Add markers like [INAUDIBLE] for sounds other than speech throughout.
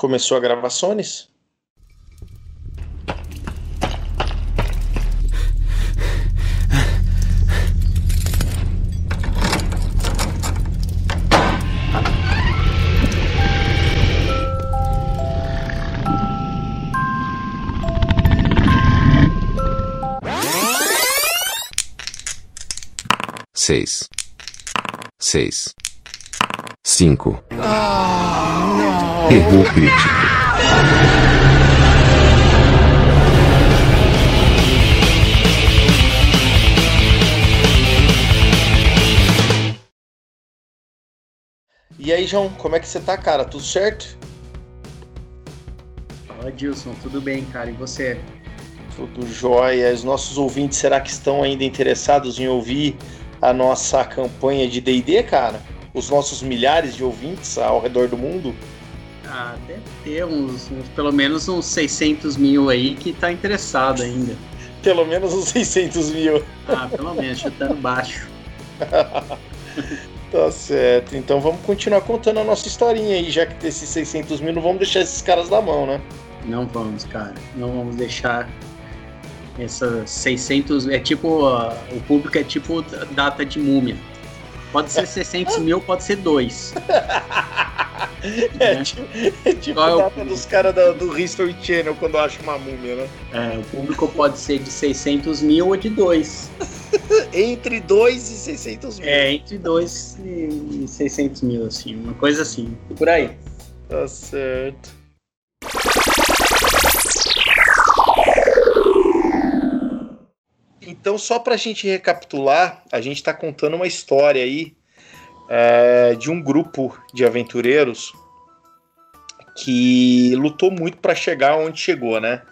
Começou a gravações? seis, seis, cinco. Errou crítico. E aí, João, como é que você tá, cara? Tudo certo? Fala, Dilson, tudo bem, cara? E você? Tudo jóia. Os nossos ouvintes, será que estão ainda interessados em ouvir a nossa campanha de D&D, cara? Os nossos milhares de ouvintes ao redor do mundo? Ah, deve ter uns, uns, pelo menos uns 600 mil aí que tá interessado ainda. pelo menos uns 600 mil. Ah, pelo menos, chutando baixo. tá certo. Então vamos continuar contando a nossa historinha aí, já que esses 600 mil não vamos deixar esses caras na mão, né? Não vamos, cara. Não vamos deixar essas 600. É tipo. Uh, o público é tipo data de múmia. Pode ser [LAUGHS] 600 mil, pode ser dois. [LAUGHS] É, né? tipo, [LAUGHS] é tipo a data dos caras do, History Channel quando acha uma múmia, né? É, o público pode ser de 600 mil ou de 2. [LAUGHS] entre 2 e 600 mil. É, entre 2 e 600 mil, assim, uma coisa assim. Por aí. Tá certo. Então, só para a gente recapitular, a gente está contando uma história aí é, de um grupo de aventureiros que lutou muito para chegar onde chegou, né?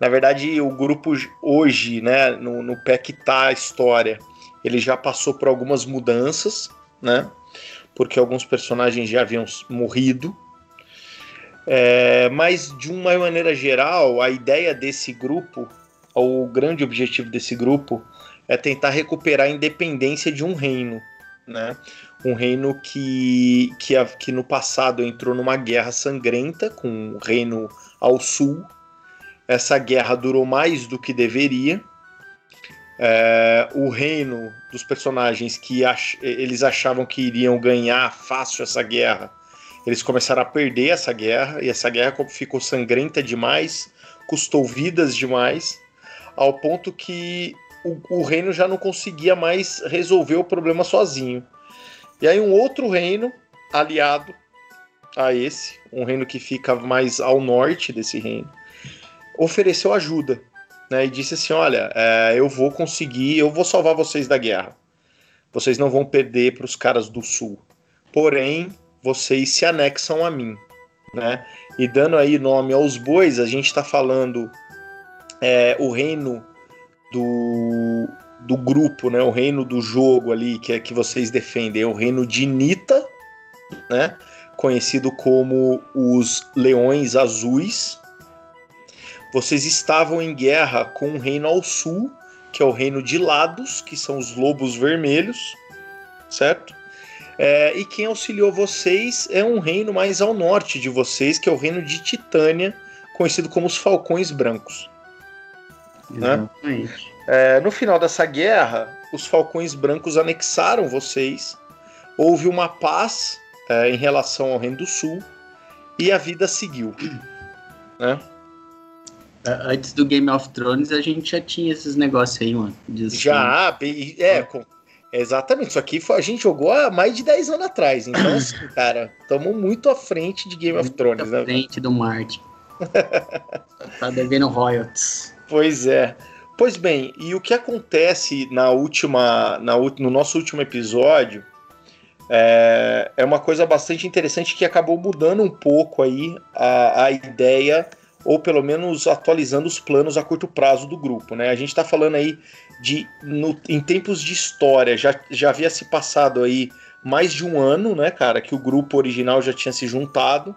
Na verdade, o grupo hoje, né, no, no pé que tá a história, ele já passou por algumas mudanças, né? Porque alguns personagens já haviam morrido. É, mas, de uma maneira geral, a ideia desse grupo, o grande objetivo desse grupo, é tentar recuperar a independência de um reino, né? um reino que, que, que no passado entrou numa guerra sangrenta com o reino ao sul. Essa guerra durou mais do que deveria. É, o reino dos personagens que ach, eles achavam que iriam ganhar fácil essa guerra, eles começaram a perder essa guerra, e essa guerra ficou sangrenta demais, custou vidas demais, ao ponto que o, o reino já não conseguia mais resolver o problema sozinho. E aí um outro reino aliado a esse, um reino que fica mais ao norte desse reino, ofereceu ajuda, né? E disse assim, olha, é, eu vou conseguir, eu vou salvar vocês da guerra. Vocês não vão perder para os caras do sul. Porém, vocês se anexam a mim, né? E dando aí nome aos bois, a gente está falando é, o reino do do grupo, né, o reino do jogo ali que é que vocês defendem, é o reino de Nita, né, conhecido como os Leões Azuis. Vocês estavam em guerra com um reino ao sul, que é o reino de Lados, que são os Lobos Vermelhos, certo? É, e quem auxiliou vocês é um reino mais ao norte de vocês, que é o reino de Titânia, conhecido como os Falcões Brancos. Né? Exatamente. É, no final dessa guerra, os Falcões Brancos anexaram vocês, houve uma paz é, em relação ao Reino do Sul e a vida seguiu. [CLEARS THROAT] Né? Antes do Game of Thrones, a gente já tinha esses negócios aí, mano. Já, é, com, exatamente. Isso aqui foi, a gente jogou há mais de 10 anos atrás. Então, [CLEARS THROAT] assim, cara, estamos muito à frente de Game muito of Thrones. Muito à né? frente do Martin. [LAUGHS] tá devendo royalties. Pois é. Pois bem, e o que acontece na última, na, no nosso último episódio é, é uma coisa bastante interessante que acabou mudando um pouco aí a, a ideia, ou pelo menos atualizando os planos a curto prazo do grupo. Né? A gente está falando aí de no, em tempos de história, já, já havia se passado aí mais de um ano, né, cara, que o grupo original já tinha se juntado.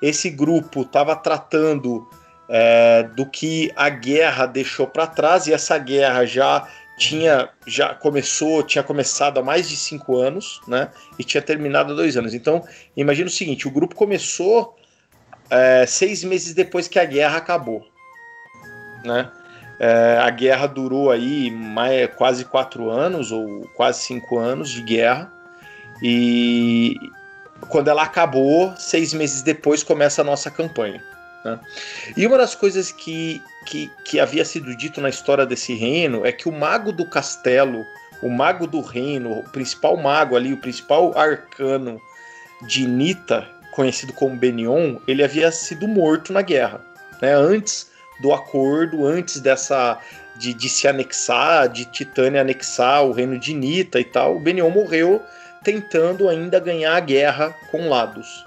Esse grupo estava tratando é, do que a guerra deixou para trás e essa guerra já tinha já começou tinha começado há mais de cinco anos né e tinha terminado há dois anos então imagina o seguinte o grupo começou é, seis meses depois que a guerra acabou, né? É, a guerra durou aí mais, quase quatro anos ou quase cinco anos de guerra e quando ela acabou, seis meses depois começa a nossa campanha. Né? E uma das coisas que, que, que havia sido dito na história desse reino é que o mago do castelo, o mago do reino, o principal mago ali, o principal arcano de Nita, conhecido como Benion, ele havia sido morto na guerra. Né? Antes do acordo, antes dessa. De, de se anexar, de Titânia anexar o reino de Nita e tal, o Benion morreu tentando ainda ganhar a guerra com Lados.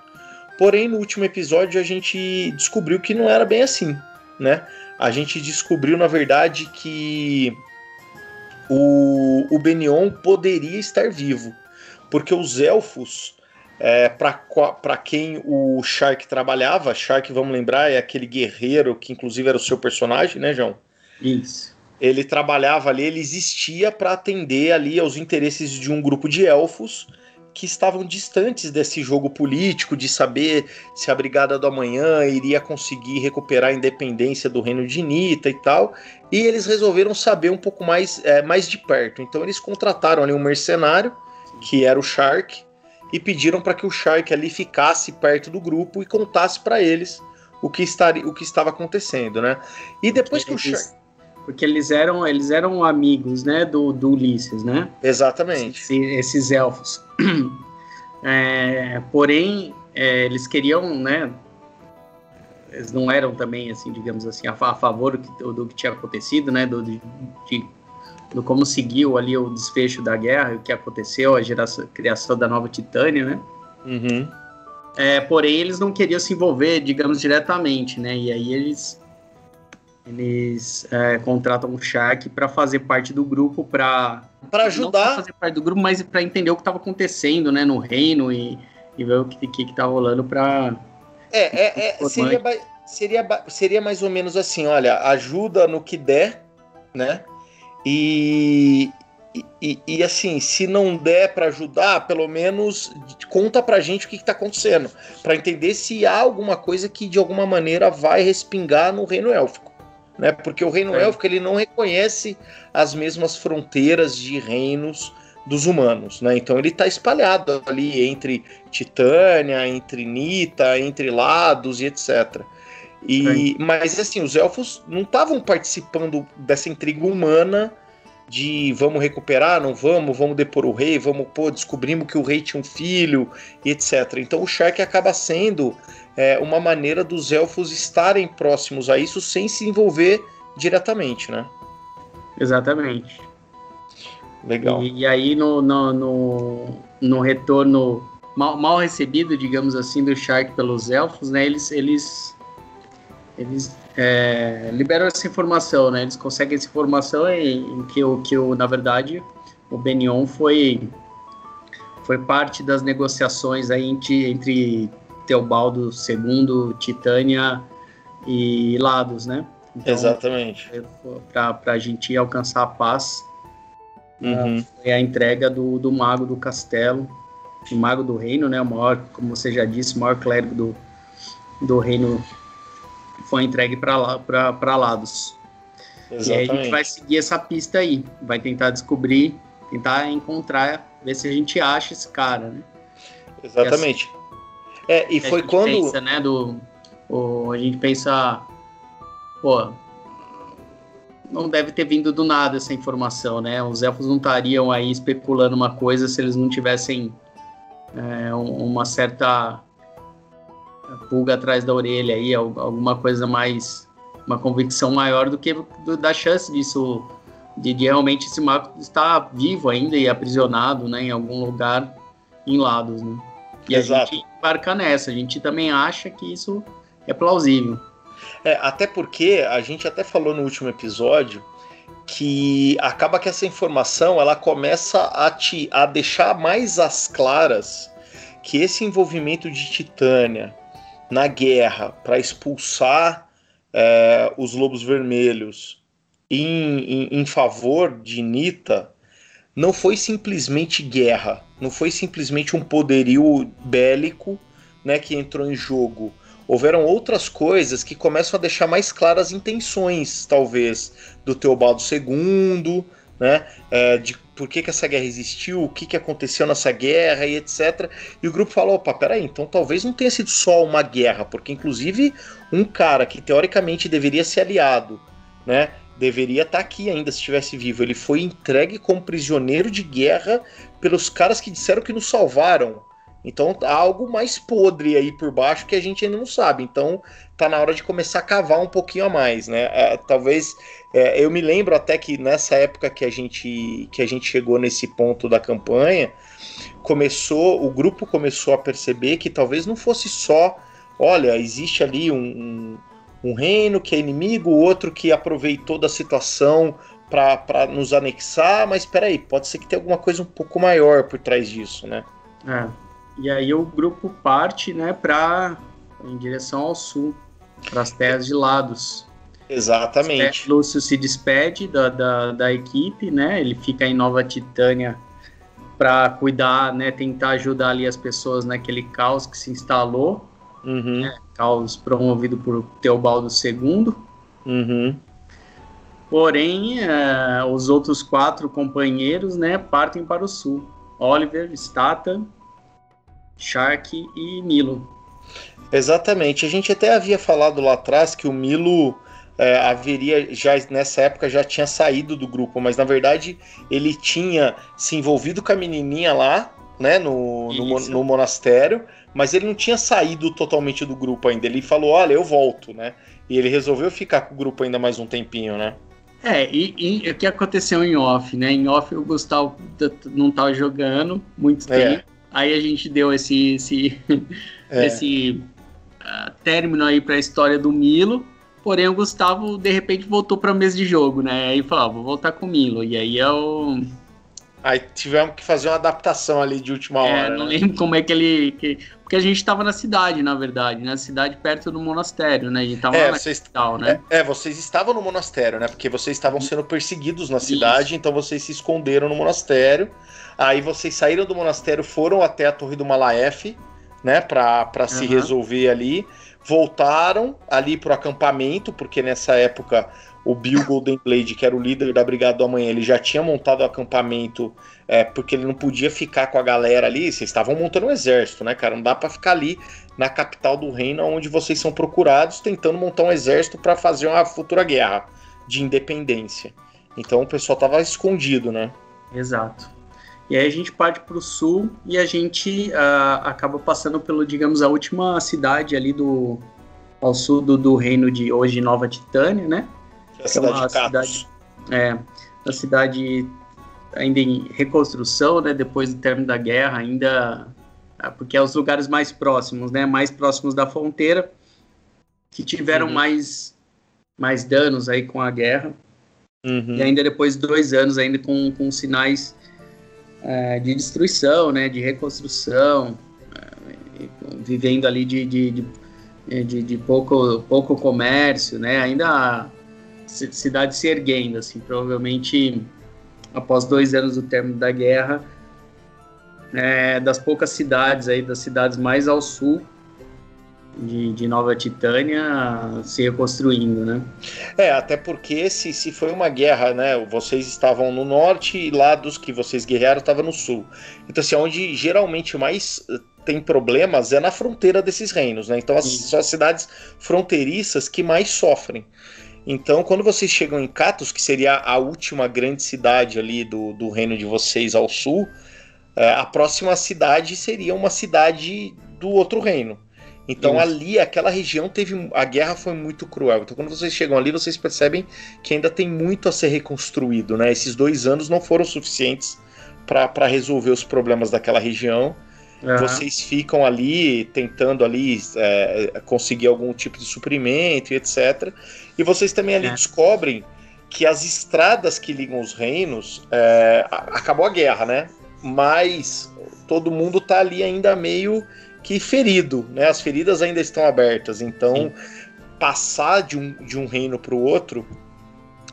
Porém, no último episódio a gente descobriu que não era bem assim, né? A gente descobriu, na verdade, que o, o Benion poderia estar vivo, porque os elfos, é, para quem o Shark trabalhava, Shark, vamos lembrar, é aquele guerreiro que inclusive era o seu personagem, né, João? Isso. Ele trabalhava ali, ele existia para atender ali aos interesses de um grupo de elfos que estavam distantes desse jogo político, de saber se a Brigada do Amanhã iria conseguir recuperar a independência do reino de Nita e tal, e eles resolveram saber um pouco mais, é, mais de perto. Então eles contrataram ali um mercenário, que era o Shark, e pediram para que o Shark ali ficasse perto do grupo e contasse para eles o que, estaria, o que estava acontecendo, né? E depois que o Shark porque eles eram eles eram amigos, né, do, do Ulisses, né? Exatamente. Esse, esses elfos. [CLEARS THROAT] É, porém, é, eles queriam, né? Eles não eram também, assim, digamos assim, a, a favor do, do, que tinha acontecido, né? Do, de, de, do como seguiu ali o desfecho da guerra, o que aconteceu, a geração, criação da nova Titânia, né? Uhum. É, porém, eles não queriam se envolver, digamos, diretamente, né? E aí eles eles é, contratam o Shark para fazer parte do grupo para para ajudar. não fazer parte do grupo, mas para entender o que estava acontecendo, né, no reino e, e ver o que que, que tá rolando para é, é, é seria, seria seria mais ou menos assim, olha, ajuda no que der, né? E, e, e, assim, se não der para ajudar, pelo menos conta pra gente o que, está acontecendo, para entender se há alguma coisa que de alguma maneira vai respingar no reino élfico né? Porque o reino é. élfico ele não reconhece as mesmas fronteiras de reinos dos humanos, né? Então ele está espalhado ali entre Titânia, entre Nita, entre Lados e etc. E, é. mas assim, os elfos não estavam participando dessa intriga humana de vamos recuperar, não vamos, vamos depor o rei, vamos pô, descobrimos que o rei tinha um filho e etc. Então o Shark acaba sendo é, uma maneira dos elfos estarem próximos a isso sem se envolver diretamente, né? Exatamente. Legal. E, e aí no, no, no, no retorno mal, mal, recebido, digamos assim, do Shark pelos elfos, né? Eles, eles, eles é, liberam essa informação, né? Eles conseguem essa informação em, em que, o, que o, na verdade, o Benion foi foi parte das negociações aí entre, entre Teobaldo II, Titânia e Lados, né? Então, Exatamente. Para a gente alcançar a paz, uhum. foi a entrega do, do mago do castelo, o mago do reino, né? O maior, como você já disse, o maior clérigo do, do reino foi entregue para Lados. Exatamente. E aí a gente vai seguir essa pista aí, vai tentar descobrir, tentar encontrar, ver se a gente acha esse cara, né? Exatamente. É, e foi quando. Pensa, né, do, o, a gente pensa. Pô, não deve ter vindo do nada essa informação, né? Os elfos não estariam aí especulando uma coisa se eles não tivessem é, uma certa pulga atrás da orelha aí, alguma coisa mais, uma convicção maior do que do, da chance disso, de, de, realmente esse mago estar vivo ainda e aprisionado, né, em algum lugar em lados, né? E Exato. a gente embarca nessa. A gente também acha que isso é plausível. É, até porque a gente até falou no último episódio que acaba que essa informação ela começa a te a deixar mais às claras que esse envolvimento de Titânia na guerra para expulsar é, os lobos vermelhos em, em, em favor de Nita não foi simplesmente guerra, não foi simplesmente um poderio bélico né, que entrou em jogo. houveram outras coisas que começam a deixar mais claras as intenções, talvez, do Teobaldo II, né? É, de por que, que essa guerra existiu, o que, que aconteceu nessa guerra e etc. E o grupo falou: opa, peraí, então talvez não tenha sido só uma guerra, porque inclusive um cara que teoricamente deveria ser aliado, né? Deveria estar tá aqui ainda se estivesse vivo. Ele foi entregue como prisioneiro de guerra pelos caras que disseram que nos salvaram. Então há algo mais podre aí por baixo que a gente ainda não sabe. Então tá na hora de começar a cavar um pouquinho a mais, né? É, talvez é, eu me lembro até que nessa época que a gente que a gente chegou nesse ponto da campanha, começou o grupo começou a perceber que talvez não fosse só, olha, existe ali um, um, reino que é inimigo, outro que aproveitou da situação para nos anexar, mas espera aí, pode ser que tenha alguma coisa um pouco maior por trás disso, né? É. E aí o grupo parte, né, para em direção ao sul, para as terras de Lados. Exatamente. Lúcio se despede da, da, da, equipe, né? Ele fica em Nova Titânia para cuidar, né? Tentar ajudar ali as pessoas naquele caos que se instalou. Uhum. Né, caos promovido por Teobaldo II. Uhum. Porém, uh, os outros quatro companheiros, né, partem para o sul. Oliver, Stata, Shark e Milo. Exatamente. A gente até havia falado lá atrás que o Milo é, haveria já nessa época já tinha saído do grupo, mas na verdade ele tinha se envolvido com a menininha lá, né, no, no, no, monastério, mas ele não tinha saído totalmente do grupo ainda. Ele falou, olha, eu volto, né? E ele resolveu ficar com o grupo ainda mais um tempinho, né? É, e, e o que aconteceu em off, né? Em off o Gustavo não estava jogando muito é. Aí a gente deu esse esse, é. esse uh, término aí para a história do Milo. Porém, o Gustavo, de repente, voltou para a mesa de jogo, né? Aí falou, ah, vou voltar com o Milo. E aí eu... Aí tivemos que fazer uma adaptação ali de última é, hora. É, não né? lembro como é que ele... Que... Porque a gente estava na cidade, na verdade, né? Cidade perto do monastério, né? A gente estava é, na vocês, capital, né? É, é, vocês estavam no monastério, né? Porque vocês estavam sendo perseguidos na cidade, Isso. então vocês se esconderam no monastério. Aí vocês saíram do monastério, foram até a Torre do Malaef, né? Pra, pra uhum. se resolver ali voltaram ali pro acampamento, porque nessa época o Bill [LAUGHS] Golden Blade, que era o líder da Brigada do Amanhã, ele já tinha montado o acampamento, é, porque ele não podia ficar com a galera ali. Vocês estavam montando um exército, né, cara? Não dá para ficar ali na capital do reino, onde vocês são procurados, tentando montar um exército para fazer uma futura guerra de independência. Então o pessoal tava escondido, né? Exato. E aí a gente parte para o sul e a gente uh, acaba passando pelo, digamos, a última cidade ali do ao sul do, do reino de hoje Nova Titânia, né? Que é é uma cidade, é, uma cidade ainda em reconstrução, né? Depois do término da guerra, ainda ah, porque é os lugares mais próximos, né? Mais próximos da fronteira que tiveram uhum. mais mais danos aí com a guerra. Uhum. E ainda depois de dois anos ainda com, com sinais é, de destruição, né, de reconstrução, é, vivendo ali de, de, de, de, pouco, pouco comércio, né, ainda cidade se erguendo, assim, provavelmente após dois anos do término da guerra, é, das poucas cidades aí, das cidades mais ao sul, de, de, Nova Titânia se reconstruindo, né? É, até porque se, se foi uma guerra, né? Vocês estavam no norte e lá dos que vocês guerrearam estava no sul. Então, assim, onde geralmente mais eh, tem problemas é na fronteira desses reinos, né? Então, as, são as cidades fronteiriças que mais sofrem. Então, quando vocês chegam em Catos, que seria a última grande cidade ali do, do reino de vocês ao sul, é, a próxima cidade seria uma cidade do outro reino. Então Isso. ali, aquela região teve. A guerra foi muito cruel. Então, quando vocês chegam ali, vocês percebem que ainda tem muito a ser reconstruído, né? Esses dois anos não foram suficientes para resolver os problemas daquela região. Uhum. Vocês ficam ali tentando ali é, conseguir algum tipo de suprimento e etc. E vocês também ali é. descobrem que as estradas que ligam os reinos é, acabou a guerra, né? Mas todo mundo tá ali ainda meio que ferido, né? As feridas ainda estão abertas, então Sim. passar de um, de um reino para o outro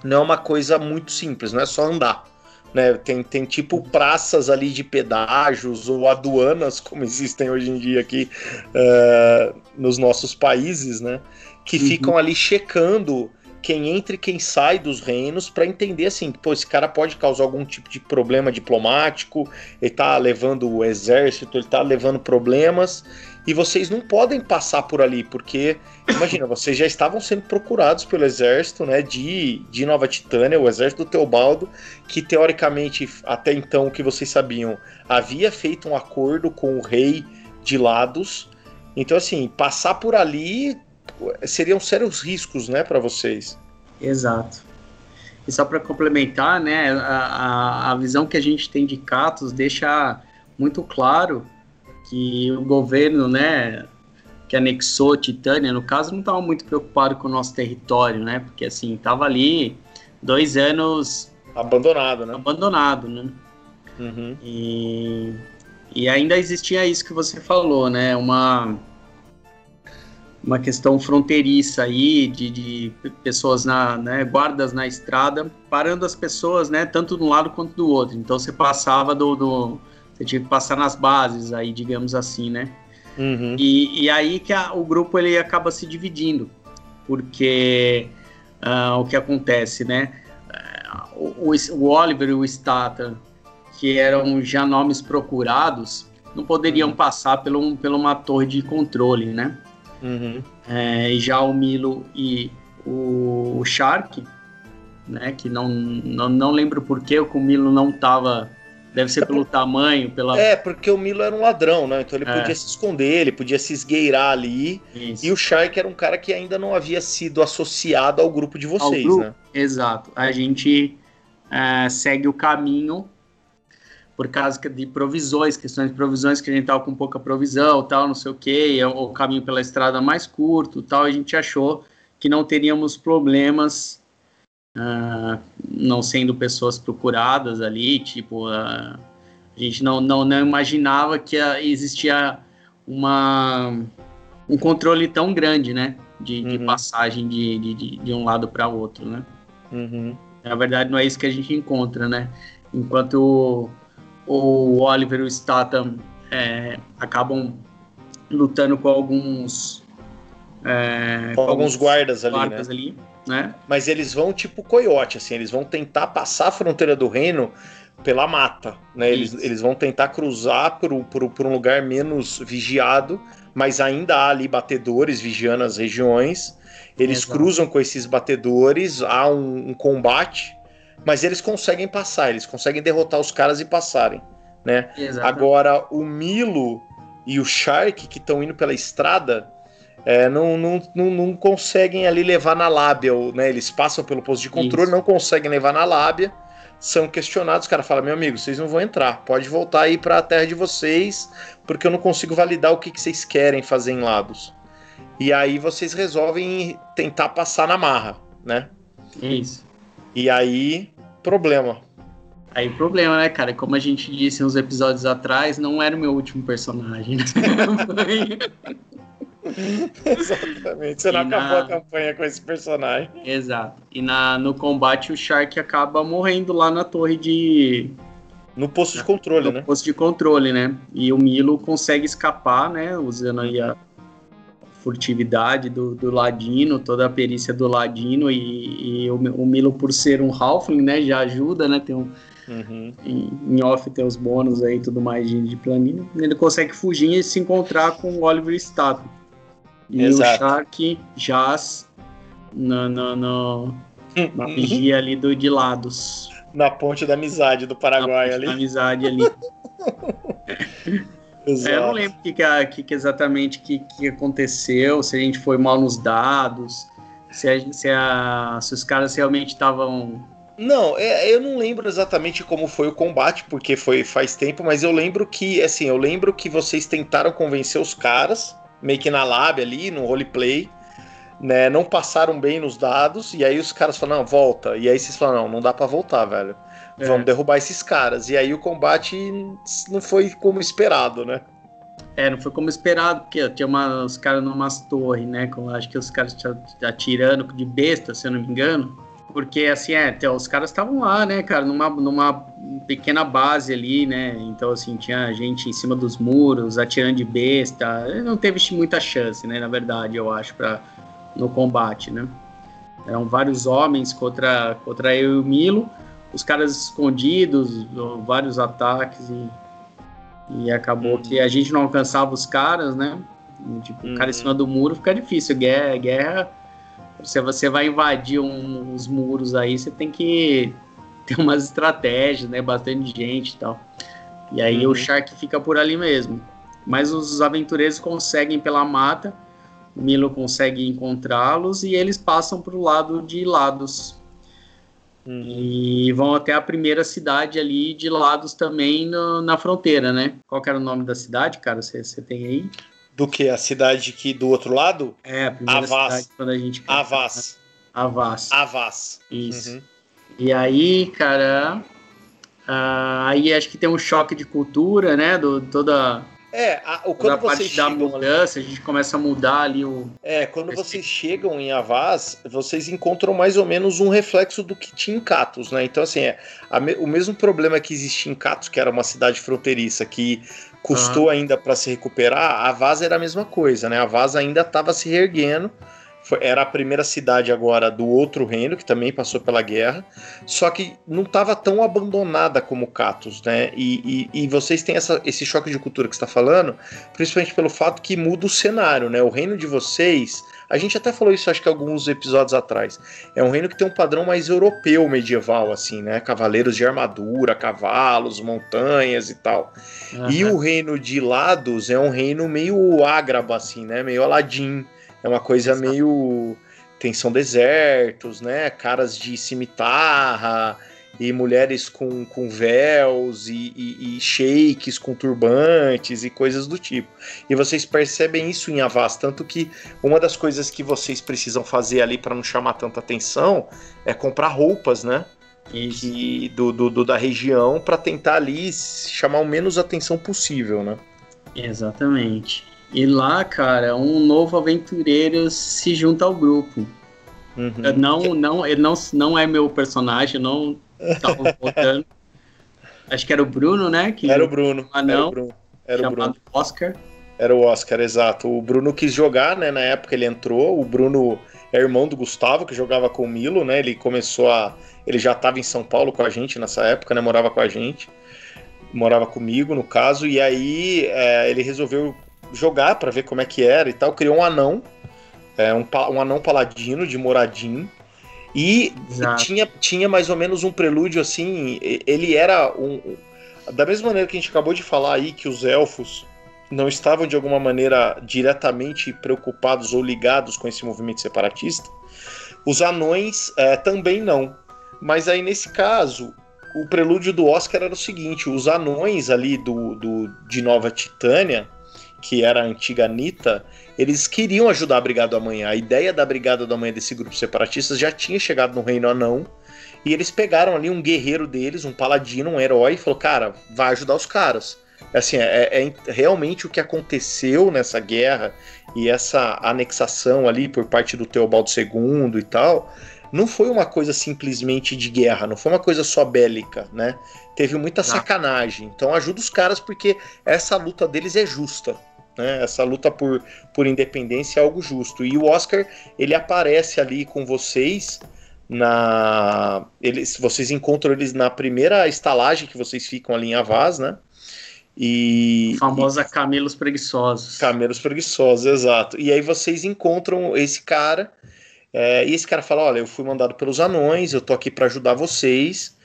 não é uma coisa muito simples, não é só andar. né? Tem, tem tipo praças ali de pedágios ou aduanas, [LAUGHS] como existem hoje em dia aqui uh, nos nossos países, né? Que uhum. ficam ali checando quem entra e quem sai dos reinos para entender assim, pô, esse cara pode causar algum tipo de problema diplomático, ele tá levando o exército, ele tá levando problemas, e vocês não podem passar por ali, porque, imagina, [COUGHS] vocês já estavam sendo procurados pelo exército, né, de, de Nova Titânia, o exército do Teobaldo, que teoricamente, até então, o que vocês sabiam, havia feito um acordo com o rei de Lados, então, assim, passar por ali seriam sérios riscos, né, para vocês. Exato. E só para complementar, né, a, a visão que a gente tem de Catos deixa muito claro que o governo, né, que anexou Titânia, no caso, não estava muito preocupado com o nosso território, né, porque assim, estava ali dois anos... Abandonado, né? Abandonado, né? Uhum. E, e ainda existia isso que você falou, né, uma uma questão fronteiriça aí de, de pessoas na né, guardas na estrada parando as pessoas né tanto de um lado quanto do outro então você passava do, do você tinha que passar nas bases aí digamos assim né uhum. e, e aí que a, o grupo ele acaba se dividindo porque uh, o que acontece né o, o Oliver e o Stata que eram já nomes procurados não poderiam uhum. passar um, por uma torre de controle né Uhum. É, já o Milo e o, Shark, né? Que não, não, não lembro por que o Milo não tava. Deve ser é pelo por... tamanho, pela. É, porque o Milo era um ladrão, né? Então ele é. podia se esconder, ele podia se esgueirar ali. Isso. E o Shark era um cara que ainda não havia sido associado ao grupo de vocês, grupo? né? Exato. A gente é, segue o caminho por causa de provisões, questões de provisões que a gente tava com pouca provisão, tal, não sei o que, o caminho pela estrada mais curto, tal, a gente achou que não teríamos problemas uh, não sendo pessoas procuradas ali, tipo, uh, a gente não, não, não imaginava que uh, existia uma, um controle tão grande, né, de, uhum. de passagem de, de, de, um lado para outro, né. Uhum. Na verdade, não é isso que a gente encontra, né, enquanto o Oliver e o Statham é, acabam lutando com alguns é, com, alguns guardas ali, guardas né? ali né? Mas eles vão tipo coiote, assim, eles vão tentar passar a fronteira do reino pela mata, né? Eles, eles vão tentar cruzar por, por, por um lugar menos vigiado, mas ainda há ali batedores vigiando as regiões. Eles Exato. cruzam com esses batedores, há um, um combate mas eles conseguem passar, eles conseguem derrotar os caras e passarem, né? Agora, o Milo e o Shark, que estão indo pela estrada, é, não, não, não, não, conseguem ali levar na lábia, né? Eles passam pelo posto de controle, Isso. não conseguem levar na lábia, são questionados, o cara fala, meu amigo, vocês não vão entrar, pode voltar aí para a terra de vocês, porque eu não consigo validar o que, que vocês querem fazer em lados. E aí vocês resolvem tentar passar na marra, né? Isso. E aí, problema. Aí, problema, né, cara? Como a gente disse uns episódios atrás, não era o meu último personagem. [LAUGHS] Exatamente. Você não e acabou na... a campanha com esse personagem. Exato. E na, no combate, o Shark acaba morrendo lá na torre de. No posto de controle, no né? No posto de controle, né? E o Milo consegue escapar, né? Usando aí a, furtividade do, do Ladino, toda a perícia do Ladino e, e o, o, Milo por ser um Halfling, né, já ajuda, né, tem um, uhum. em, em, off tem os bônus aí tudo mais de, de planilha, ele consegue fugir e se encontrar com o Oliver Stato. E Exato. o Shark jaz no, no, no, na vigia ali do, de lados. Na ponte da amizade do Paraguai ali. Na amizade ali. [LAUGHS] É, eu não lembro que, que, que, exatamente que, que aconteceu, se a gente foi mal nos dados, se, a, se, a, se os caras realmente estavam. Não, é, eu não lembro exatamente como foi o combate, porque foi faz tempo, mas eu lembro que, assim, eu lembro que vocês tentaram convencer os caras, meio que na lab ali, no roleplay, né? Não passaram bem nos dados, e aí os caras falaram, não, volta. E aí vocês falaram, não, não dá para voltar, velho. É. Vamos derrubar esses caras. E aí o combate não foi como esperado, né? É, não foi como esperado, porque tinha uma, os caras numas torres, né? Com, acho que os caras atirando de besta, se eu não me engano. porque assim, é, então, os caras estavam lá, né, cara, numa, numa pequena base ali, né? Então, assim, tinha gente em cima dos muros, atirando de besta. Não teve muita chance, né, na verdade, eu acho, para no combate, né? Eram vários homens contra, contra eu e o Milo, os caras escondidos, vários ataques e, e acabou uhum. que a gente não alcançava os caras, né? Tipo, uhum. o cara em cima do muro fica difícil. Guerra, guerra se você vai invadir um, uns muros aí, você tem que [LAUGHS] ter umas estratégias, né? Bastante gente e tal. E aí uhum. o Shark fica por ali mesmo. Mas os aventureiros conseguem pela mata, o Milo consegue encontrá-los e eles passam para o lado de Lados. Uhum. E vão até a primeira cidade ali de Lados também no, na fronteira, né? Qual era o nome da cidade, cara? Você tem aí? Do que? A cidade que do outro lado? É, a primeira Avaz. cidade quando a gente... Avaz. Avaz. Avaz. Isso. Uhum. E aí, cara... Uh, aí acho que tem um choque de cultura, né? Do, toda é, a, o, quando vocês chegam... da mudança, a gente começa a mudar ali o. É, quando vocês chegam em Avaz, vocês encontram mais ou menos um reflexo do que tinha em Catos, né? Então, assim, é, me, o mesmo problema que existia em Catos, que era uma cidade fronteiriça, que custou ainda para se recuperar, a Vaz era a mesma coisa, né? A Vaz ainda estava se reerguendo. Foi, era a primeira cidade agora do outro reino, que também passou pela guerra, só que não estava tão abandonada como Catos, né? E, e, e vocês têm essa, esse choque de cultura que está falando, principalmente pelo fato que muda o cenário, né? O reino de vocês a gente até falou isso, acho que alguns episódios atrás. É um reino que tem um padrão mais europeu medieval, assim, né? Cavaleiros de armadura, cavalos, montanhas e tal. Uhum. E o reino de Lados é um reino meio ágrabo, assim, né? Meio Aladim. É uma coisa Exato. meio. Tem são desertos, né? Caras de cimitarra e mulheres com, com véus e, e, e shakes com turbantes e coisas do tipo. E vocês percebem isso em Avaz, tanto que uma das coisas que vocês precisam fazer ali para não chamar tanta atenção é comprar roupas, né? E do, do, do, da região para tentar ali chamar o menos atenção possível, né? Exatamente. E lá, cara, um novo aventureiro se junta ao grupo. Uhum. Não, não, ele não, não é meu personagem, não estavam votando. [LAUGHS] Acho que era o Bruno, né? Que era o Bruno. Ah, não. Era o Bruno. Era o Bruno. Oscar. Era o Oscar, exato. O Bruno quis jogar, né? Na época ele entrou. O Bruno é irmão do Gustavo, que jogava com o Milo, né? Ele começou a. Ele já estava em São Paulo com a gente nessa época, né? Morava com a gente. Morava comigo, no caso. E aí é, ele resolveu jogar para ver como é que era e tal. Criou um anão. É, um, um anão paladino de Moradinho. E tinha, tinha mais ou menos um prelúdio assim. Ele era um. Da mesma maneira que a gente acabou de falar aí que os elfos não estavam de alguma maneira diretamente preocupados ou ligados com esse movimento separatista, os anões é, também não. Mas aí nesse caso, o prelúdio do Oscar era o seguinte: os anões ali do, do de Nova Titânia, que era a antiga Anitta, eles queriam ajudar a Brigada do Amanhã. A ideia da Brigada do Amanhã desse grupo separatista já tinha chegado no Reino Anão. E eles pegaram ali um guerreiro deles, um paladino, um herói, e falou: Cara, vai ajudar os caras. Assim, é, é, realmente o que aconteceu nessa guerra e essa anexação ali por parte do Teobaldo II e tal, não foi uma coisa simplesmente de guerra, não foi uma coisa só bélica, né? Teve muita sacanagem. Então ajuda os caras porque essa luta deles é justa. Né? Essa luta por, por independência é algo justo. E o Oscar, ele aparece ali com vocês na eles vocês encontram eles na primeira estalagem que vocês ficam ali em Avaz, né? E a famosa e, camelos preguiçosos. Camelos preguiçosos, exato. E aí vocês encontram esse cara é, e esse cara fala: Olha, eu fui mandado pelos anões, eu tô aqui para ajudar vocês.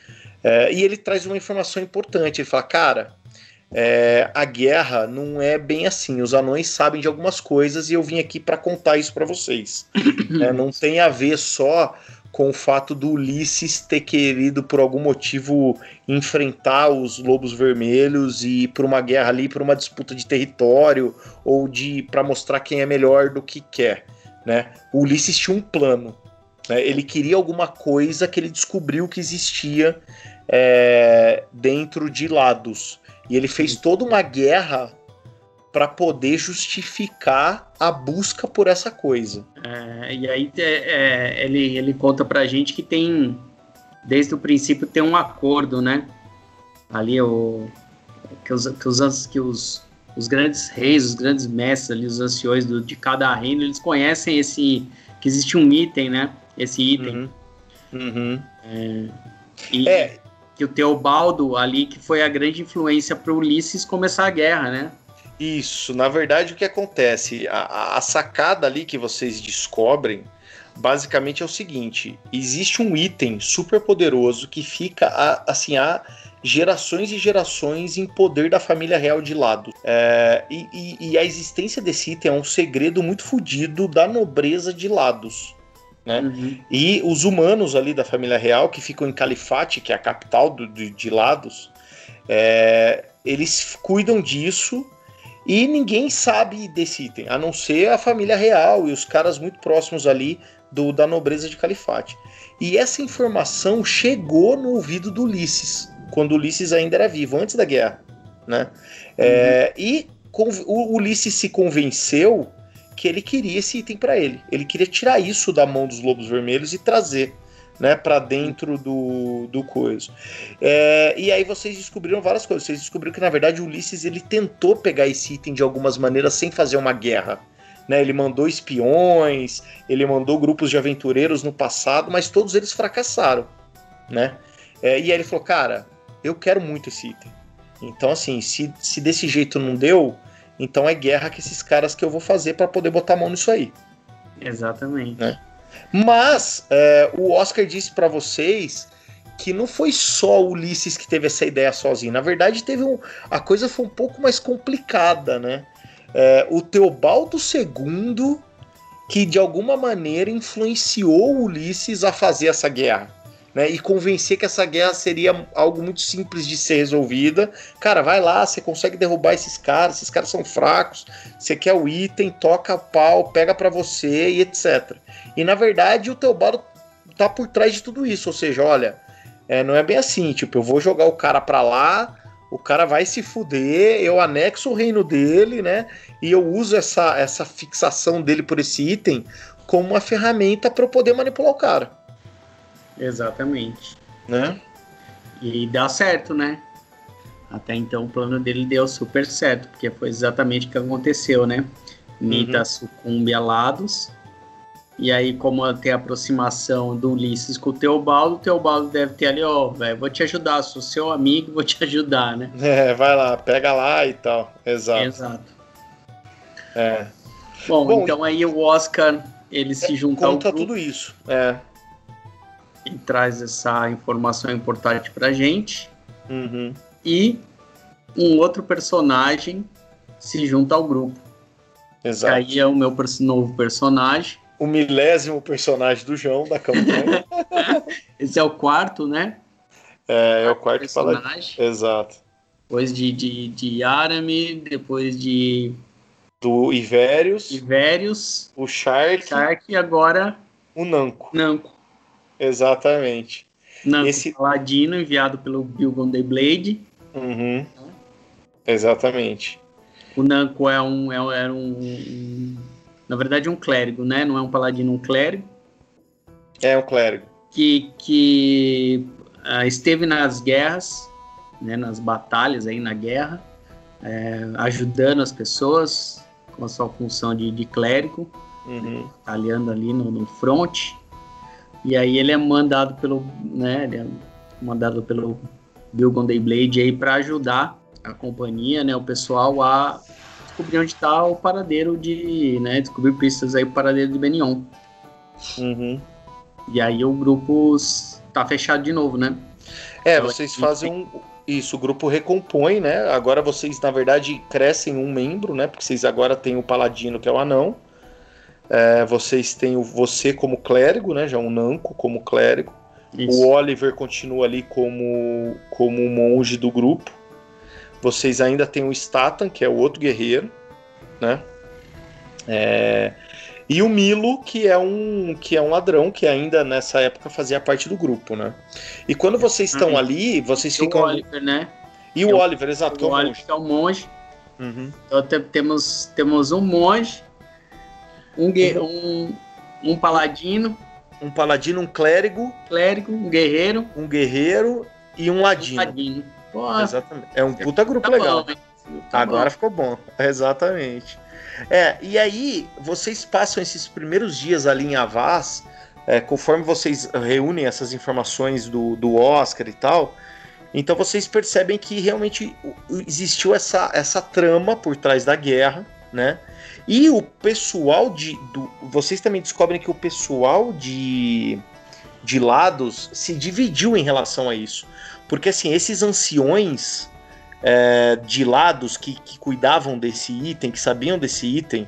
É, e ele traz uma informação importante. Ele fala: Cara, é, a guerra não é bem assim. Os anões sabem de algumas coisas e eu vim aqui para contar isso para vocês. [LAUGHS] é, não tem a ver só com o fato do Ulisses ter querido, por algum motivo, enfrentar os lobos vermelhos e ir por uma guerra ali, por uma disputa de território ou de para mostrar quem é melhor do que quer. Né? O Ulisses tinha um plano. Né? Ele queria alguma coisa que ele descobriu que existia é, dentro de lados. E ele fez toda uma guerra para poder justificar a busca por essa coisa. É, e aí é, é, ele, ele conta pra gente que tem, desde o princípio, tem um acordo, né? Ali o, que os, que os, que os, os grandes reis, os grandes mestres ali, os anciões do, de cada reino, eles conhecem esse, que existe um item, né? Esse item. Uhum. Uhum. É, e é. que o Teobaldo ali, que foi a grande influência para Ulisses começar a guerra, né? Isso, na verdade o que acontece? A, a sacada ali que vocês descobrem basicamente é o seguinte: existe um item super poderoso que fica a, assim há gerações e gerações em poder da família real de lado. É, e, e, e, a existência desse item é um segredo muito fodido da nobreza de lados. Né? Uhum. E os humanos ali da família real, que ficam em Califate, que é a capital do, de, de Lados, é, eles cuidam disso e ninguém sabe desse item, a não ser a família real e os caras muito próximos ali do, da nobreza de Califate. E essa informação chegou no ouvido do Ulisses, quando Ulisses ainda era vivo, antes da guerra. Né? É, e o Ulisses se convenceu que ele queria esse item para ele. Ele queria tirar isso da mão dos lobos vermelhos e trazer né, para dentro do, do coisa. É, e aí vocês descobriram várias coisas. Vocês descobriram que na verdade Ulisses ele tentou pegar esse item de algumas maneiras sem fazer uma guerra. Né, ele mandou espiões, ele mandou grupos de aventureiros no passado, mas todos eles fracassaram, né? É, e aí ele falou, cara, eu quero muito esse item. Então assim, se, se desse jeito não deu, então é guerra com esses caras que eu vou fazer para poder botar a mão nisso aí. Exatamente. Né? Mas é, o Oscar disse para vocês que não foi só o Ulisses que teve essa ideia sozinho. Na verdade, teve um, a coisa foi um pouco mais complicada, né? É, o Teobaldo II que de alguma maneira influenciou o Ulisses a fazer essa guerra né, e convencer que essa guerra seria algo muito simples de ser resolvida. Cara, vai lá, você consegue derrubar esses caras, esses caras são fracos, você quer o item, toca pau, pega para você e etc. E na verdade o Teobaldo tá por trás de tudo isso, ou seja, olha, é, não é bem assim, tipo, eu vou jogar o cara pra lá, o cara vai se fuder, eu anexo o reino dele, né? E eu uso essa, essa fixação dele por esse item como uma ferramenta para eu poder manipular o cara. Exatamente. Né? E dá certo, né? Até então o plano dele deu super certo, porque foi exatamente o que aconteceu, né? Nita uhum. sucumbe a lados. E aí, como tem a aproximação do Ulisses com o Teobaldo, o Teobaldo deve ter ali, ó, oh, velho, vou te ajudar, sou seu amigo, vou te ajudar, né? [LAUGHS] É, vai lá, pega lá e tal. Exato. Exato. É. Bom, Bom então aí o Oscar, ele se junta conta ao tudo isso. É e traz essa informação importante pra gente. Uhum. E um outro personagem se junta ao grupo. Exato. aí é o meu novo personagem. O milésimo personagem do João da campanha. [LAUGHS] Esse é o quarto, né? É, é o quarto personagem. Fala... Exato. Depois de, de, de Arame, depois de. Do Ivérios. Ivérios. O Shark. Shark e agora. O Nanco. Nanco. Exatamente. Não, Esse Paladino enviado pelo Bilgon the Blade. Uhum. Exatamente. O Nanko é um, é, é um, um, na verdade, um clérigo, né? Não é um paladino, um clérigo. É um clérigo. Que, que uh, esteve nas guerras, né, nas batalhas aí na guerra, é, ajudando as pessoas com a sua função de, de clérigo, uhum. aliando ali no, no front. E aí ele é mandado pelo, né, ele é mandado pelo Bilgon Blade aí para ajudar a companhia, né, o pessoal a descobrir onde está o paradeiro de, né, descobrir pistas aí o paradeiro de Benion. Uhum. E aí o grupo tá fechado de novo, né? É, então, vocês fazem um, isso, o grupo recompõe, né? Agora vocês, na verdade, crescem um membro, né? Porque vocês agora têm o Paladino, que é o anão. É, vocês têm o, você como clérigo, né? Já um Nanco como clérigo. Isso. O Oliver continua ali como, como monge do grupo. Vocês ainda têm o Statan, que é o outro guerreiro, né? É, e o Milo, que é um que é um ladrão que ainda nessa época fazia parte do grupo, né? E quando vocês estão ali, vocês e ficam. O Oliver, né? E o, o Oliver, exato. O, o Oliver, que é o monge. Uhum. Então temos, temos um monge, um, uhum. um, um paladino. Um paladino, um clérigo. Clérigo, um guerreiro. Um guerreiro e um ladino. Um ladino. Exatamente. É um puta grupo tá legal. Bom, tá Agora bom. ficou bom. [LAUGHS] Exatamente. É, e aí vocês passam esses primeiros dias ali em Avaz, é, conforme vocês reúnem essas informações do, do Oscar e tal, então vocês percebem que realmente existiu essa, essa trama por trás da guerra, né? E o pessoal de. Do, vocês também descobrem que o pessoal de, de lados se dividiu em relação a isso. Porque assim, esses anciões é, de lados que, que cuidavam desse item, que sabiam desse item,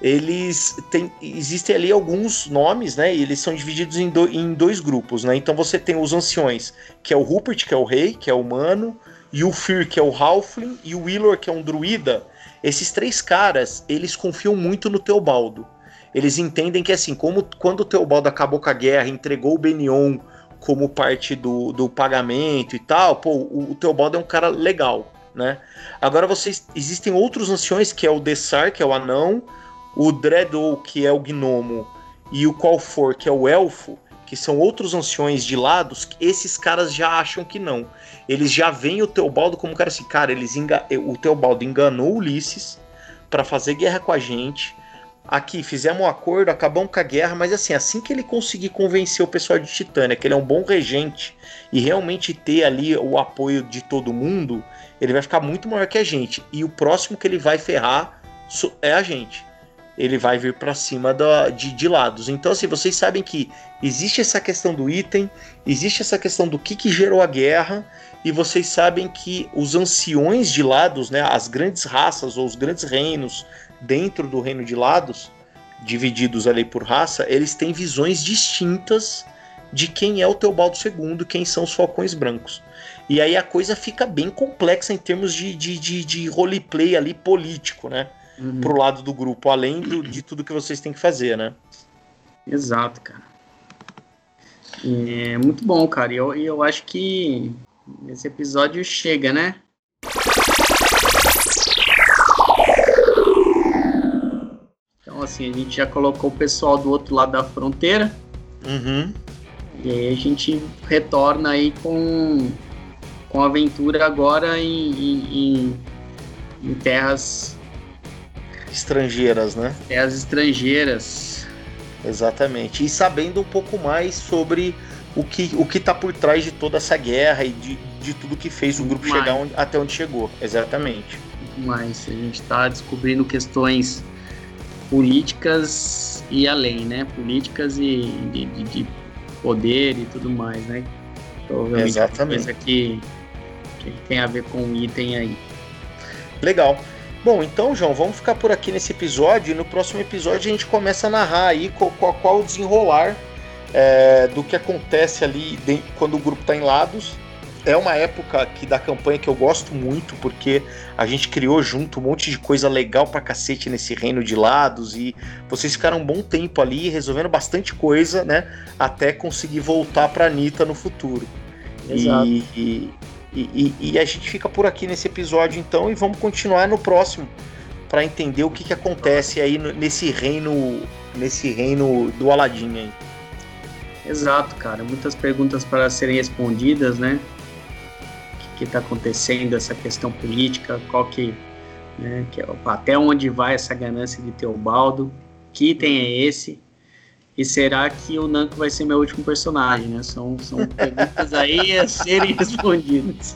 eles têm, existem ali alguns nomes, né? E eles são divididos em, do, em dois grupos, né? Então você tem os anciões, que é o Rupert, que é o rei, que é o humano, e o Fear, que é o Halfling, e o Willor, que é um druida. Esses três caras, eles confiam muito no Teobaldo. Eles entendem que assim, como quando o Teobaldo acabou com a guerra, entregou o Benion como parte do, do pagamento e tal, pô, o, o Teobaldo é um cara legal, né? Agora vocês existem outros anciões, que é o Dessar, que é o anão, o Dreadou, que é o gnomo, e o Qualfor, que é o elfo, que são outros anciões de lados, esses caras já acham que não. Eles já veem o Teobaldo como cara assim, cara, eles enga... o Teobaldo enganou Ulisses para fazer guerra com a gente. Aqui, fizemos um acordo, acabamos com a guerra, mas assim, assim que ele conseguir convencer o pessoal de Titânia que ele é um bom regente e realmente ter ali o apoio de todo mundo, ele vai ficar muito maior que a gente. E o próximo que ele vai ferrar é a gente ele vai vir para cima da, de, de lados. Então, assim, vocês sabem que existe essa questão do item, existe essa questão do que, que gerou a guerra, e vocês sabem que os anciões de lados, né, as grandes raças ou os grandes reinos dentro do reino de lados, divididos ali por raça, eles têm visões distintas de quem é o Teobaldo II, quem são os Falcões Brancos. E aí a coisa fica bem complexa em termos de, de, de, de roleplay ali político, né? Uhum. pro lado do grupo, além do, de tudo que vocês têm que fazer, né? Exato, cara. É muito bom, cara. E eu, eu acho que esse episódio chega, né? Então, assim, a gente já colocou o pessoal do outro lado da fronteira. Uhum. E aí a gente retorna aí com, com aventura agora em, em, em terras estrangeiras, né? É as estrangeiras. Exatamente. E sabendo um pouco mais sobre o que o que está por trás de toda essa guerra e de, de tudo que fez o grupo mais. chegar onde, até onde chegou. Exatamente. Mais. A gente está descobrindo questões políticas e além, né? Políticas e de, de, de poder e tudo mais, né? Provavelmente Exatamente. coisa que, que tem a ver com o item aí. Legal. Bom, então, João, vamos ficar por aqui nesse episódio e no próximo episódio a gente começa a narrar aí qual, qual, qual o desenrolar é, do que acontece ali de, quando o grupo está em lados. É uma época aqui da campanha que eu gosto muito, porque a gente criou junto um monte de coisa legal pra cacete nesse reino de lados e vocês ficaram um bom tempo ali resolvendo bastante coisa, né? Até conseguir voltar pra Anitta no futuro. Exato. E, e, e, e, e, a gente fica por aqui nesse episódio então e vamos continuar no próximo para entender o que, que acontece aí nesse reino nesse reino do Aladim aí. Exato, cara. Muitas perguntas para serem respondidas, né? O que está acontecendo, essa questão política, qual que, né, que, até onde vai essa ganância de Teobaldo, que item é esse? E será que o Nanko vai ser meu último personagem, né? São, são perguntas aí a serem [LAUGHS] respondidas.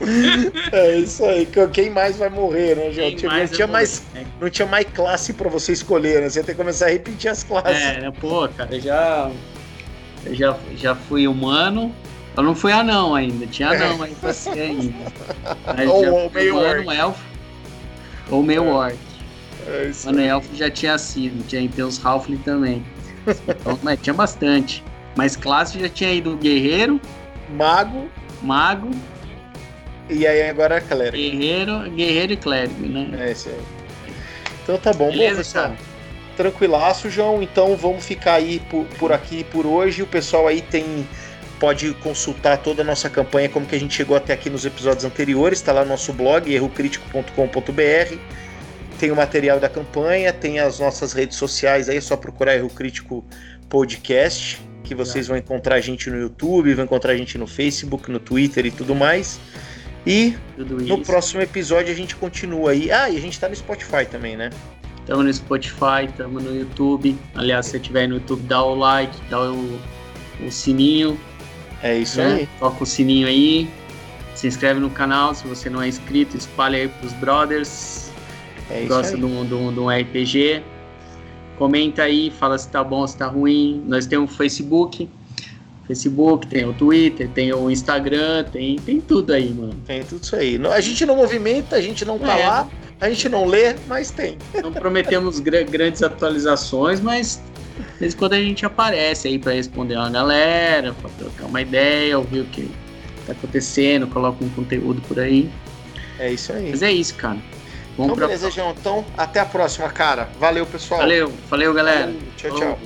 É isso aí. Quem mais vai morrer, né, João? Tipo, não, tinha mais, é. não tinha mais classe para você escolher, né? Você tem que começar a repetir as classes. É, né? Pô, cara, eu já, eu já, já fui humano. Eu não fui anão ainda. Tinha anão aí pra ser ainda. Mas ou, ou meio humano, elfo. Ou meio é. orc. É Mano, elfo já tinha sido. Tinha então os Halfling também. Então, mas tinha bastante. Mas classe já tinha ido guerreiro, mago, mago. E aí agora é clérigo. Guerreiro, guerreiro e clérigo, né? É isso aí. Então tá bom, Beleza, bom, pessoal. Tranquilaço, João. Então vamos ficar aí por, por aqui por hoje. O pessoal aí tem pode consultar toda a nossa campanha, como que a gente chegou até aqui nos episódios anteriores, está lá no nosso blog, errocrítico.com.br. tem o material da campanha, tem as nossas redes sociais aí, é só procurar Erro Crítico Podcast, que vocês vão encontrar a gente no YouTube, vão encontrar a gente no Facebook, no Twitter e tudo mais. E tudo no próximo episódio a gente continua aí. Ah, e a gente tá no Spotify também, né? Estamos no Spotify, estamos no YouTube. Aliás, se você estiver no YouTube, dá o like, dá o, o sininho. É isso né? aí. Toca o sininho aí. Se inscreve no canal, se você não é inscrito, espalha aí pros brothers. É Gosta de um, de, um, de um RPG. Comenta aí, fala se tá bom, se tá ruim. Nós temos o Facebook. Facebook, tem o Twitter, tem o Instagram, tem, tem tudo aí, mano. Tem tudo isso aí. A gente não movimenta, a gente não tá é. lá, a gente não lê, mas tem. Não prometemos grandes atualizações, mas de quando a gente aparece aí para responder uma galera, para trocar uma ideia, ouvir o que tá acontecendo, coloca um conteúdo por aí. É isso aí. Mas é isso, cara. Vamos então, pra... beleza, João. Então, até a próxima, cara. Valeu, pessoal. Valeu, valeu, galera. Valeu. Tchau, tchau.